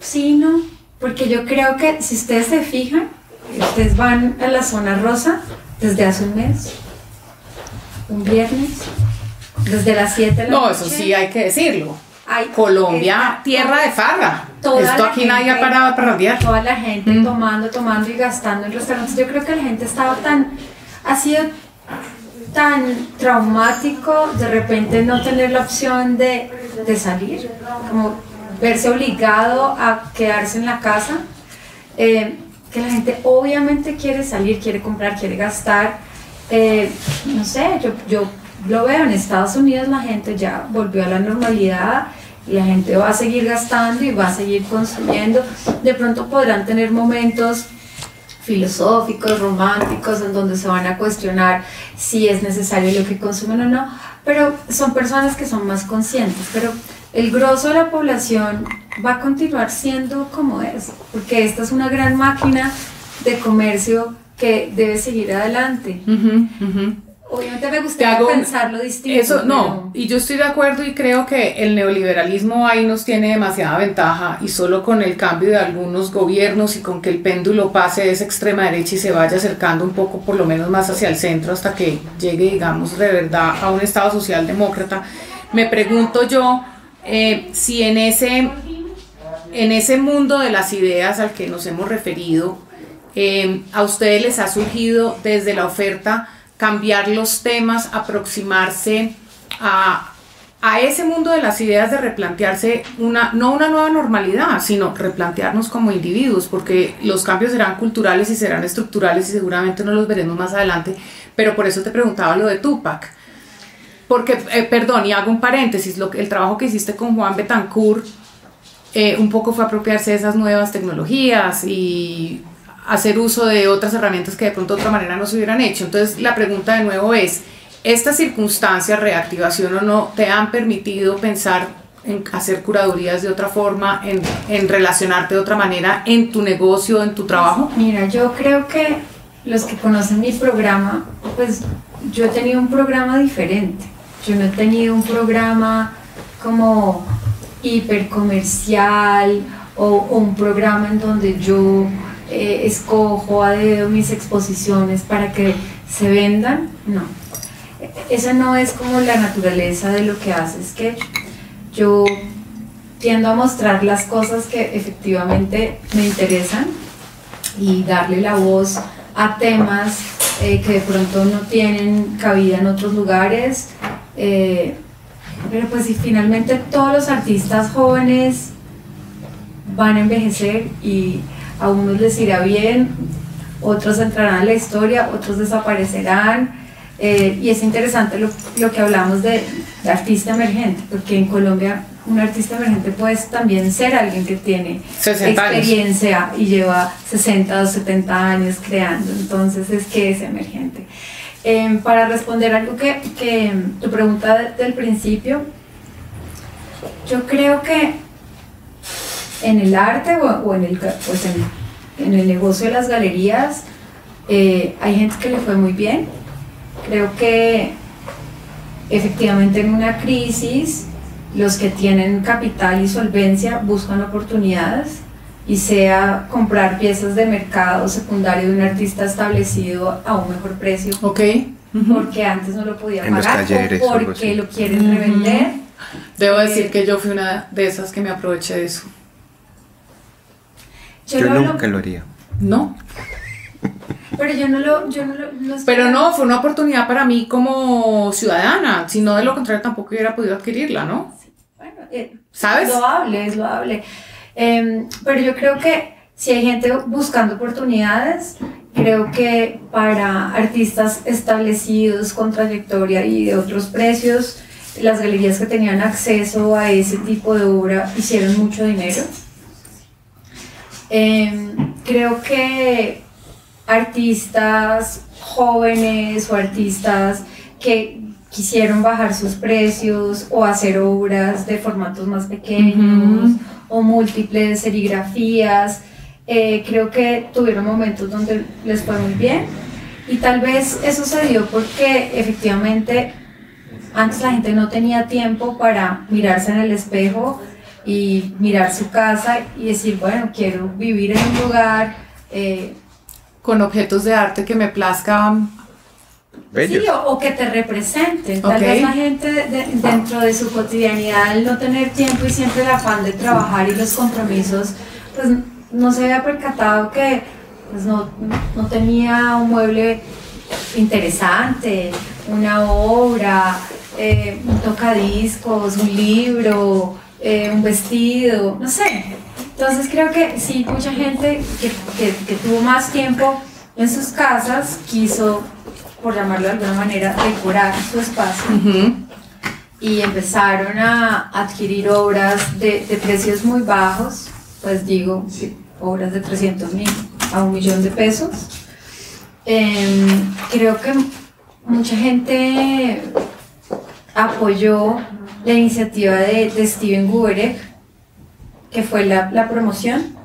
[SPEAKER 2] Sí, no, porque yo creo que si ustedes se fijan, ustedes van a la zona rosa desde hace un mes, un viernes, desde las 7 de la
[SPEAKER 1] no,
[SPEAKER 2] noche.
[SPEAKER 1] No, eso sí hay que decirlo. Colombia, tierra de farra. Esto aquí nadie ha parado para parrandear.
[SPEAKER 2] Toda la gente mm. tomando, tomando y gastando en restaurantes. Yo creo que la gente estaba tan, ha sido tan traumático de repente no tener la opción de, de salir, como verse obligado a quedarse en la casa, eh, que la gente obviamente quiere salir, quiere comprar, quiere gastar. Eh, no sé, yo, yo lo veo en Estados Unidos, la gente ya volvió a la normalidad y la gente va a seguir gastando y va a seguir consumiendo. De pronto podrán tener momentos filosóficos, románticos, en donde se van a cuestionar si es necesario lo que consumen o no, pero son personas que son más conscientes, pero el grosso de la población va a continuar siendo como es, porque esta es una gran máquina de comercio que debe seguir adelante. Obviamente me gustaría pensarlo distinto.
[SPEAKER 1] Eso, no, y yo estoy de acuerdo y creo que el neoliberalismo ahí nos tiene demasiada ventaja y solo con el cambio de algunos gobiernos y con que el péndulo pase de esa extrema derecha y se vaya acercando un poco por lo menos más hacia el centro hasta que llegue, digamos, de verdad a un Estado socialdemócrata, me pregunto yo eh, si en ese, en ese mundo de las ideas al que nos hemos referido, eh, a ustedes les ha surgido desde la oferta cambiar los temas, aproximarse a, ese mundo de las ideas de replantearse una, no una nueva normalidad, sino replantearnos como individuos, porque los cambios serán culturales y serán estructurales y seguramente no los veremos más adelante, pero por eso te preguntaba lo de Tupac. Porque, eh, perdón, y hago un paréntesis, lo, el trabajo que hiciste con Juan Betancourt eh, un poco fue apropiarse de esas nuevas tecnologías y hacer uso de otras herramientas que de pronto de otra manera no se hubieran hecho. Entonces la pregunta de nuevo es, ¿estas circunstancias, reactivación o no, te han permitido pensar en hacer curadurías de otra forma, en, en relacionarte de otra manera en tu negocio, en tu trabajo?
[SPEAKER 2] Mira, yo creo que los que conocen mi programa, pues yo he tenido un programa diferente. Yo no he tenido un programa como hipercomercial o, o un programa en donde yo eh, escojo a dedo mis exposiciones para que se vendan, no. Esa no es como la naturaleza de lo que hace, es que yo tiendo a mostrar las cosas que efectivamente me interesan y darle la voz a temas eh, que de pronto no tienen cabida en otros lugares. Eh, pero pues si finalmente todos los artistas jóvenes van a envejecer y a unos les irá bien, otros entrarán a la historia, otros desaparecerán. Eh, y es interesante lo, lo que hablamos de, de, artista emergente, porque en Colombia un artista emergente puede también ser alguien que tiene experiencia y lleva 60 o 70 años creando, entonces es que es emergente. Eh, para responder algo que, que tu pregunta del principio, yo creo que en el arte o, en, el, pues en, el negocio de las galerías eh, hay gente que le fue muy bien. Creo que efectivamente en una crisis los que tienen capital y solvencia buscan oportunidades y sea comprar piezas de mercado secundario de un artista establecido a un mejor precio.
[SPEAKER 1] Ok.
[SPEAKER 2] Porque antes no lo podía pagar o porque lo quieren revender.
[SPEAKER 1] Debo decir que yo fui una de esas que me aproveché de eso.
[SPEAKER 3] Yo, nunca lo haría.
[SPEAKER 1] No.
[SPEAKER 2] Pero yo no lo, yo no
[SPEAKER 1] Pero no, fue una oportunidad para mí como ciudadana. Si no, de lo contrario, tampoco hubiera podido adquirirla, ¿no?
[SPEAKER 2] bueno, eh, ¿sabes? Es loable, es loable. Em, pero yo creo que si hay gente buscando oportunidades, creo que para artistas establecidos con trayectoria y de otros precios, las galerías que tenían acceso a ese tipo de obra hicieron mucho dinero. Em, creo que artistas jóvenes o artistas que quisieron bajar sus precios o hacer obras de formatos más pequeños o múltiples serigrafías, eh, creo que tuvieron momentos donde les fue muy bien y tal vez eso se dio porque efectivamente antes la gente no tenía tiempo para mirarse en el espejo y mirar su casa y decir, bueno, quiero vivir en un lugar
[SPEAKER 1] eh, con objetos de arte que me plazcan.
[SPEAKER 2] Sí, o, que te representen. Tal vez la gente dentro de su cotidianidad, el no tener tiempo y siempre el afán de trabajar y los compromisos, pues no se había percatado que pues, no, no tenía un mueble interesante, una obra, eh, un tocadiscos, un libro, eh, un vestido, no sé. Entonces creo que sí, mucha gente que, que, tuvo más tiempo en sus casas quiso, por llamarlo de alguna manera, decorar su espacio. Y empezaron a adquirir obras de, de, precios muy bajos, pues digo, obras de 300 mil a un millón de pesos. Em, creo que mucha gente apoyó la iniciativa de, de Steven Guberek, que fue la, la promoción,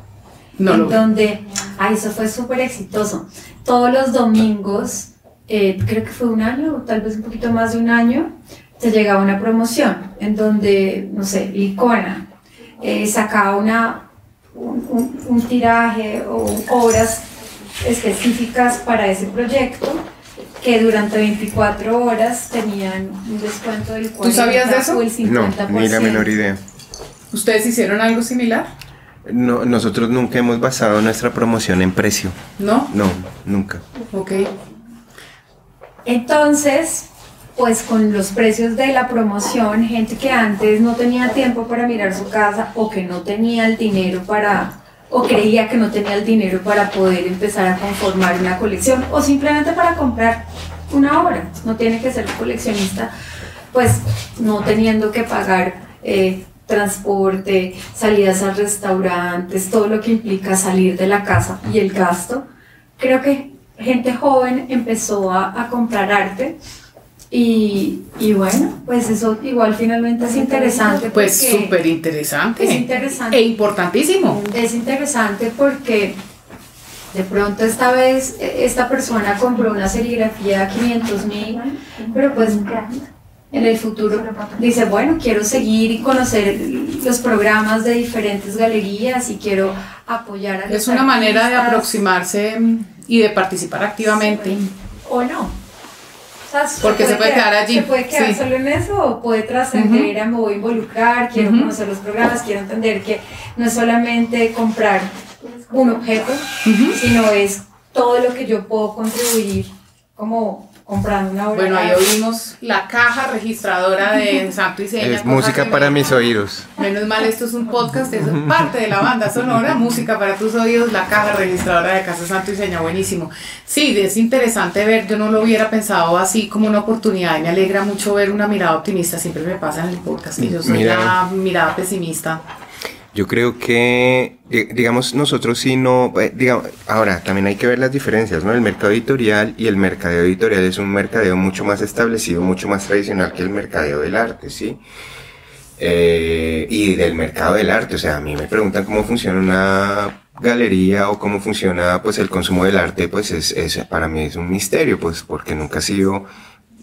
[SPEAKER 2] en donde, ay, eso fue súper exitoso. Todos los domingos eh, creo que fue un año, o tal vez un poquito más de un año, te llegaba una promoción en donde, no sé, Icona eh, sacaba una, un, un, tiraje o obras específicas para ese proyecto que durante 24 horas tenían un descuento del 40
[SPEAKER 1] ¿Tú sabías de eso?
[SPEAKER 2] o el 50%.
[SPEAKER 3] No, ni la menor idea.
[SPEAKER 1] ¿Ustedes hicieron algo similar?
[SPEAKER 3] No, nosotros nunca hemos basado nuestra promoción en precio.
[SPEAKER 1] ¿No?
[SPEAKER 3] No, nunca.
[SPEAKER 1] Ok.
[SPEAKER 2] Entonces, pues con los precios de la promoción, gente que antes no tenía tiempo para mirar su casa o que no tenía el dinero para, o creía que no tenía el dinero para poder empezar a conformar una colección o simplemente para comprar una obra, no tiene que ser coleccionista, pues no teniendo que pagar eh, transporte, salidas a restaurantes, todo lo que implica salir de la casa y el gasto. Creo que gente joven empezó a, a comprar arte y, y, bueno, pues eso igual finalmente es interesante.
[SPEAKER 1] Pues súper interesante.
[SPEAKER 2] Es interesante.
[SPEAKER 1] E importantísimo.
[SPEAKER 2] Es interesante porque de pronto esta vez e, esta persona compró una serigrafía a 500 mil, pero pues en el futuro dice, bueno, quiero seguir y conocer los programas de diferentes galerías y quiero apoyar a los
[SPEAKER 1] Es una manera de aproximarse y de participar activamente.
[SPEAKER 2] O no. O sea,
[SPEAKER 1] Porque se puede quedar allí,
[SPEAKER 2] Se puede quedar
[SPEAKER 1] sí.
[SPEAKER 2] solo en eso o puede trascender a me voy a involucrar, quiero conocer los programas, quiero entender que no es solamente comprar un objeto, sino es todo lo que yo puedo contribuir como comprando una obra.
[SPEAKER 1] Bueno, ahí oímos la caja registradora de Santo y Seña.
[SPEAKER 3] Es música para
[SPEAKER 1] me-
[SPEAKER 3] mis oídos.
[SPEAKER 1] Menos mal, esto es un podcast, es parte de la banda sonora, música para tus oídos, la caja registradora de Casa Santo y Seña, buenísimo. Sí, es interesante ver, yo no lo hubiera pensado así como una oportunidad y me alegra mucho ver una mirada optimista, siempre me pasa en el podcast, que yo soy
[SPEAKER 3] Mira.
[SPEAKER 1] la mirada pesimista.
[SPEAKER 3] Yo creo que, di- digamos, nosotros sí no, eh, digamos, ahora también hay que ver las diferencias, ¿no? El mercado editorial y el mercadeo editorial es un mercadeo mucho más establecido, mucho más tradicional que el mercadeo del arte, ¿sí? Eh, y del mercado del arte, o sea, a mí me preguntan cómo funciona una galería o cómo funciona, pues, el consumo del arte, pues, es, es para mí es un misterio, pues, porque nunca ha sido,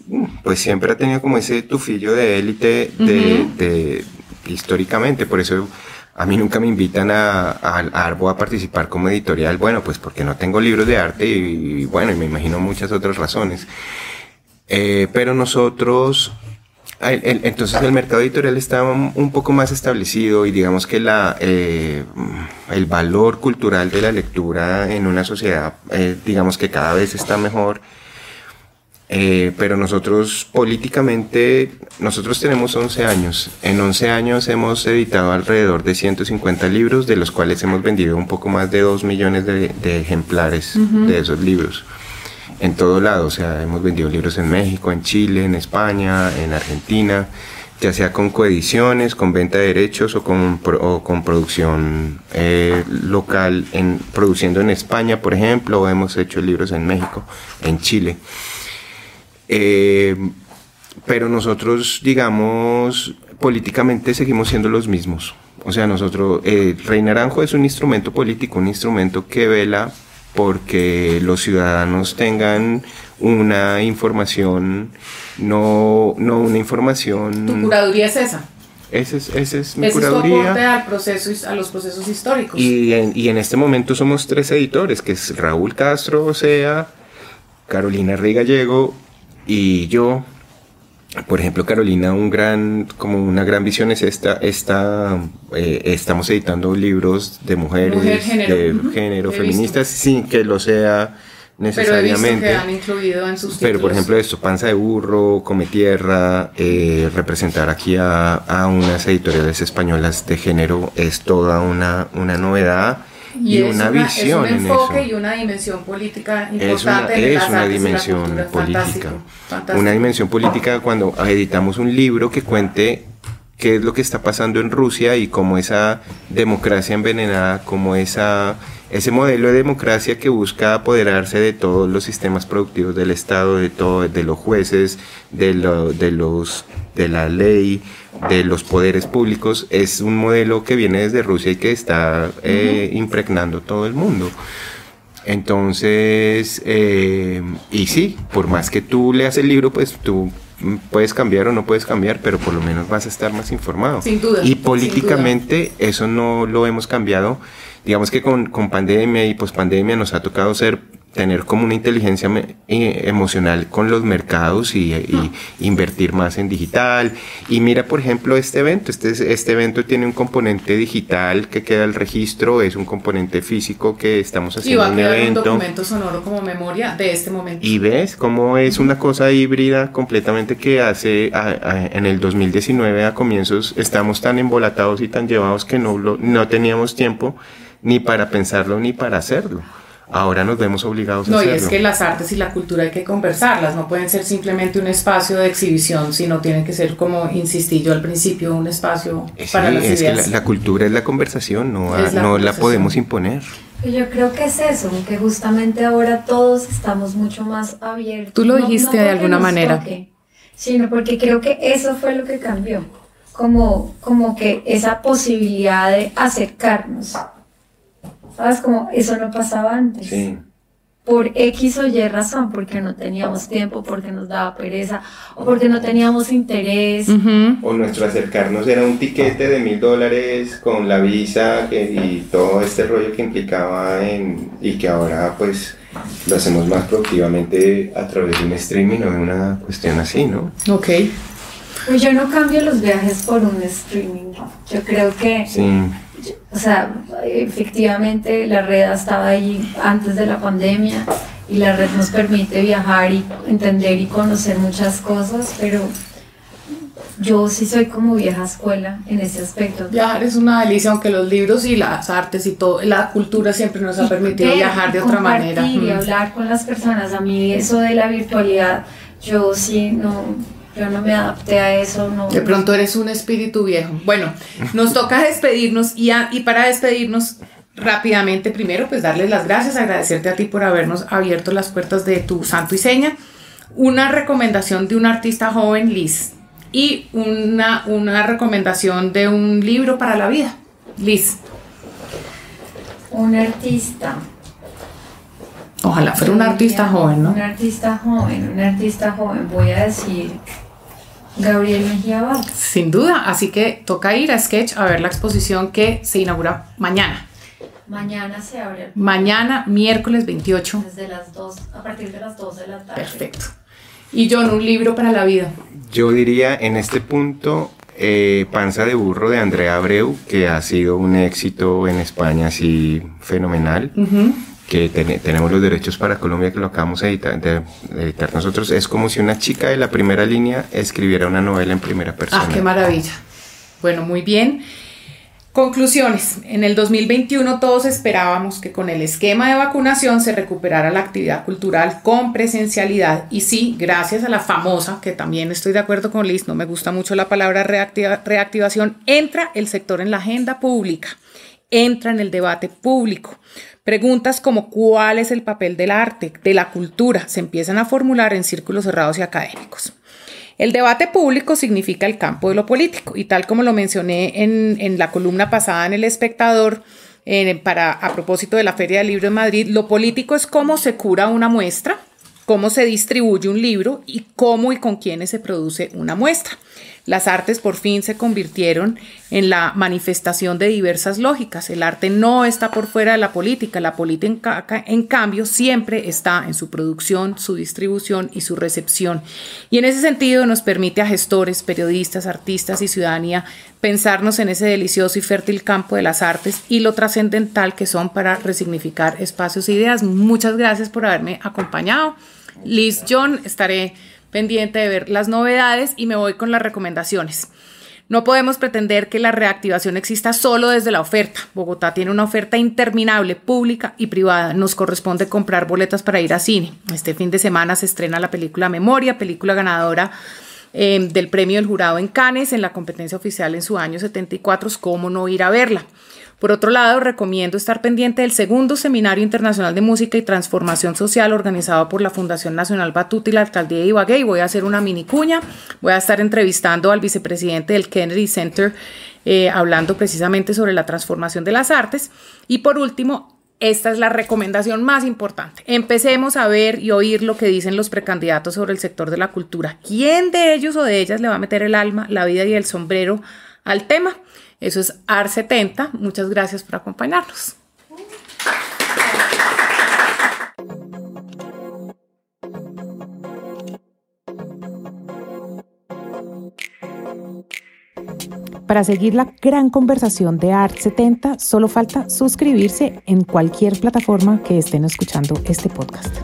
[SPEAKER 3] mm, pues, siempre ha tenido como ese tufillo de élite de,
[SPEAKER 1] Ujú.
[SPEAKER 3] de- históricamente, por eso a mí nunca me invitan a, a, Arbo a participar como editorial, bueno, pues porque no tengo libros de arte y, bueno, y me imagino muchas otras razones. Eh, pero nosotros, entonces el mercado editorial está un un poco más establecido y digamos que la, eh, el valor cultural de la lectura en una sociedad, eh, digamos que cada vez está mejor. Eh, pero nosotros políticamente, nosotros tenemos 11 años. En 11 años hemos editado alrededor de 150 libros, de los cuales hemos vendido un poco más de 2 millones de, de ejemplares de esos libros. En todo lado, o sea, hemos vendido libros en México, en Chile, en España, en Argentina, ya sea con coediciones, con venta de derechos o con, o con producción eh, local, en, produciendo en España, por ejemplo, o hemos hecho libros en México, en Chile. Eh, pero nosotros, digamos, políticamente seguimos siendo los mismos. O sea, nosotros, eh, Rey Naranjo es un instrumento político, un instrumento que vela porque los ciudadanos tengan una información, no, no una información...
[SPEAKER 1] Tu curaduría es esa,
[SPEAKER 3] Ese es, ese es mi
[SPEAKER 1] ese es
[SPEAKER 3] curaduría.
[SPEAKER 1] aporte al proceso, a los procesos históricos.
[SPEAKER 3] Y en, y en este momento somos tres editores, que es Raúl Castro, o sea, Carolina Rey Gallego y yo. Por ejemplo, Carolina, un gran, como una gran visión es esta, esta eh, estamos editando libros de mujeres,
[SPEAKER 1] Mujer, género,
[SPEAKER 3] de género,
[SPEAKER 1] he
[SPEAKER 3] feministas, sin que lo sea necesariamente.
[SPEAKER 1] que han incluido en sus
[SPEAKER 3] Pero por ejemplo esto, Panza de Burro, Come Tierra, eh, representar aquí a, a unas editoriales españolas de género es toda una, una novedad y,
[SPEAKER 1] es
[SPEAKER 3] una, visión
[SPEAKER 1] es un
[SPEAKER 3] en
[SPEAKER 1] enfoque
[SPEAKER 3] eso.
[SPEAKER 1] y una dimensión política
[SPEAKER 3] Es una,
[SPEAKER 1] importante en
[SPEAKER 3] es una dimensión
[SPEAKER 1] cultura.
[SPEAKER 3] política.
[SPEAKER 1] Fantástico, fantástico.
[SPEAKER 3] Una dimensión política cuando editamos un libro que cuente qué es lo que está pasando en Rusia y cómo esa democracia envenenada, como esa, ese modelo de democracia que busca apoderarse de todos los sistemas productivos del Estado, de, todo, de los jueces, de, lo- de, los, de la ley, de los poderes públicos, es un modelo que viene desde Rusia y que está eh, impregnando todo el mundo. Entonces, eh, y sí, por más que tú leas el libro, pues tú puedes cambiar o no puedes cambiar, pero por lo menos vas a estar más informado.
[SPEAKER 1] Sin duda.
[SPEAKER 3] Y políticamente eso no lo hemos cambiado. Digamos que con, con pandemia y pospandemia nos ha tocado ser tener como una inteligencia eh, emocional con los mercados y, invertir más en digital. Y mira, por ejemplo, este evento. Este, este evento tiene un componente digital que queda el registro, es un componente físico que estamos haciendo
[SPEAKER 1] y va a
[SPEAKER 3] un
[SPEAKER 1] quedar
[SPEAKER 3] evento.
[SPEAKER 1] un documento sonoro como memoria de este momento.
[SPEAKER 3] Y ves cómo es una cosa híbrida completamente que hace en el 2019 a comienzos estamos tan embolatados y tan llevados que no, no teníamos tiempo ni para pensarlo ni para hacerlo ahora nos vemos obligados
[SPEAKER 1] a
[SPEAKER 3] hacerlo.
[SPEAKER 1] No, y es que las artes y la cultura hay que conversarlas, no pueden ser simplemente un espacio de exhibición, sino tienen que ser, como insistí yo al principio, un espacio
[SPEAKER 3] eh,
[SPEAKER 1] para las
[SPEAKER 3] es
[SPEAKER 1] ideas.
[SPEAKER 3] Que la, cultura es la conversación, no, la, no la podemos imponer.
[SPEAKER 2] Yo creo que es eso, que justamente ahora todos estamos mucho más abiertos.
[SPEAKER 1] Tú lo dijiste de alguna manera.
[SPEAKER 2] sino porque creo que eso fue lo que cambió. Como, como que esa posibilidad de acercarnos ¿Sabes? Como eso no pasaba antes.
[SPEAKER 3] Sí.
[SPEAKER 2] Por X o Y razón, porque no teníamos tiempo, porque nos daba pereza, o porque no teníamos interés.
[SPEAKER 3] O nuestro acercarnos era un tiquete de mil dólares con la visa y todo este rollo que implicaba en, y que ahora pues lo hacemos más productivamente a través de un streaming o de una cuestión así, ¿no?
[SPEAKER 1] Ok.
[SPEAKER 2] Pues yo no cambio los viajes por un streaming. Yo creo que...
[SPEAKER 3] Sí
[SPEAKER 2] o sea, efectivamente la red estaba ahí antes de la pandemia y la red nos permite viajar y entender y conocer muchas cosas, pero yo sí soy como vieja escuela en ese aspecto.
[SPEAKER 1] Viajar es una delicia, aunque los libros y las artes y todo, la cultura siempre nos ha permitido viajar de otra manera.
[SPEAKER 2] Y hablar con las personas, a mí eso de la virtualidad, yo sí no yo no me adapté a eso. No,
[SPEAKER 1] de pronto eres un espíritu viejo. Bueno, nos toca despedirnos y, y para despedirnos rápidamente, primero, pues darles las gracias, agradecerte a ti por habernos abierto las puertas de tu santo y seña. Una recomendación de un artista joven, Liz, y una, una recomendación de un libro para la vida. Liz.
[SPEAKER 2] Un artista.
[SPEAKER 1] Ojalá fuera un artista joven, ¿no?
[SPEAKER 2] Un artista joven, un artista joven. Voy a decir Gabriel Mejía Vargas.
[SPEAKER 1] Sin duda, así que toca ir a Sketch a ver la exposición que se inaugura mañana.
[SPEAKER 2] Mañana se abre.
[SPEAKER 1] Mañana, miércoles 28.
[SPEAKER 2] Desde las 2, a partir de las 2 de la tarde.
[SPEAKER 1] Perfecto. Y John, un libro para la vida.
[SPEAKER 3] Yo diría en este punto eh, Panza de Burro de Andrea Abreu, que ha sido un éxito en España así fenomenal que tenemos los derechos para Colombia que lo acabamos de editar, de, editar, nosotros, es como si una chica de la primera línea escribiera una novela en primera persona.
[SPEAKER 1] Ah, qué maravilla. Bueno, muy bien. Conclusiones. En el 2021 todos esperábamos que con el esquema de vacunación se recuperara la actividad cultural con presencialidad y sí, gracias a la famosa, que también estoy de acuerdo con Liz, no me gusta mucho la palabra reactivación, entra el sector en la agenda pública, entra en el debate público. Preguntas como cuál es el papel del arte, de la cultura, se empiezan a formular en círculos cerrados y académicos. El debate público significa el campo de lo político y tal como lo mencioné en, la columna pasada en El Espectador, para, a propósito de la Feria del Libro en Madrid, lo político es cómo se cura una muestra, cómo se distribuye un libro y cómo y con quiénes se produce una muestra. Las artes por fin se convirtieron en la manifestación de diversas lógicas. El arte no está por fuera de la política. La política, en cambio, siempre está en su producción, su distribución y su recepción. Y en ese sentido nos permite a gestores, periodistas, artistas y ciudadanía pensarnos en ese delicioso y fértil campo de las artes y lo trascendental que son para resignificar espacios e ideas. Muchas gracias por haberme acompañado. Liz John, estaré pendiente de ver las novedades y me voy con las recomendaciones. No podemos pretender que la reactivación exista solo desde la oferta. Bogotá tiene una oferta interminable, pública y privada. Nos corresponde comprar boletas para ir a cine. Este fin de semana se estrena la película Memoria, película ganadora eh, del premio del jurado en Cannes en la competencia oficial en su año 74. ¿Cómo no ir a verla? Por otro lado, recomiendo estar pendiente del segundo Seminario Internacional de Música y Transformación Social organizado por la Fundación Nacional Batuta y la Alcaldía de Ibagué. Y voy a hacer una mini cuña. Voy a estar entrevistando al vicepresidente del Kennedy Center eh, hablando precisamente sobre la transformación de las artes. Y por último, esta es la recomendación más importante. Empecemos a ver y oír lo que dicen los precandidatos sobre el sector de la cultura. ¿Quién de ellos o de ellas le va a meter el alma, la vida y el sombrero al tema? Eso es AR70. Muchas gracias por acompañarnos.
[SPEAKER 4] Para seguir la gran conversación de Art 70, solo falta suscribirse en cualquier plataforma que estén escuchando este podcast.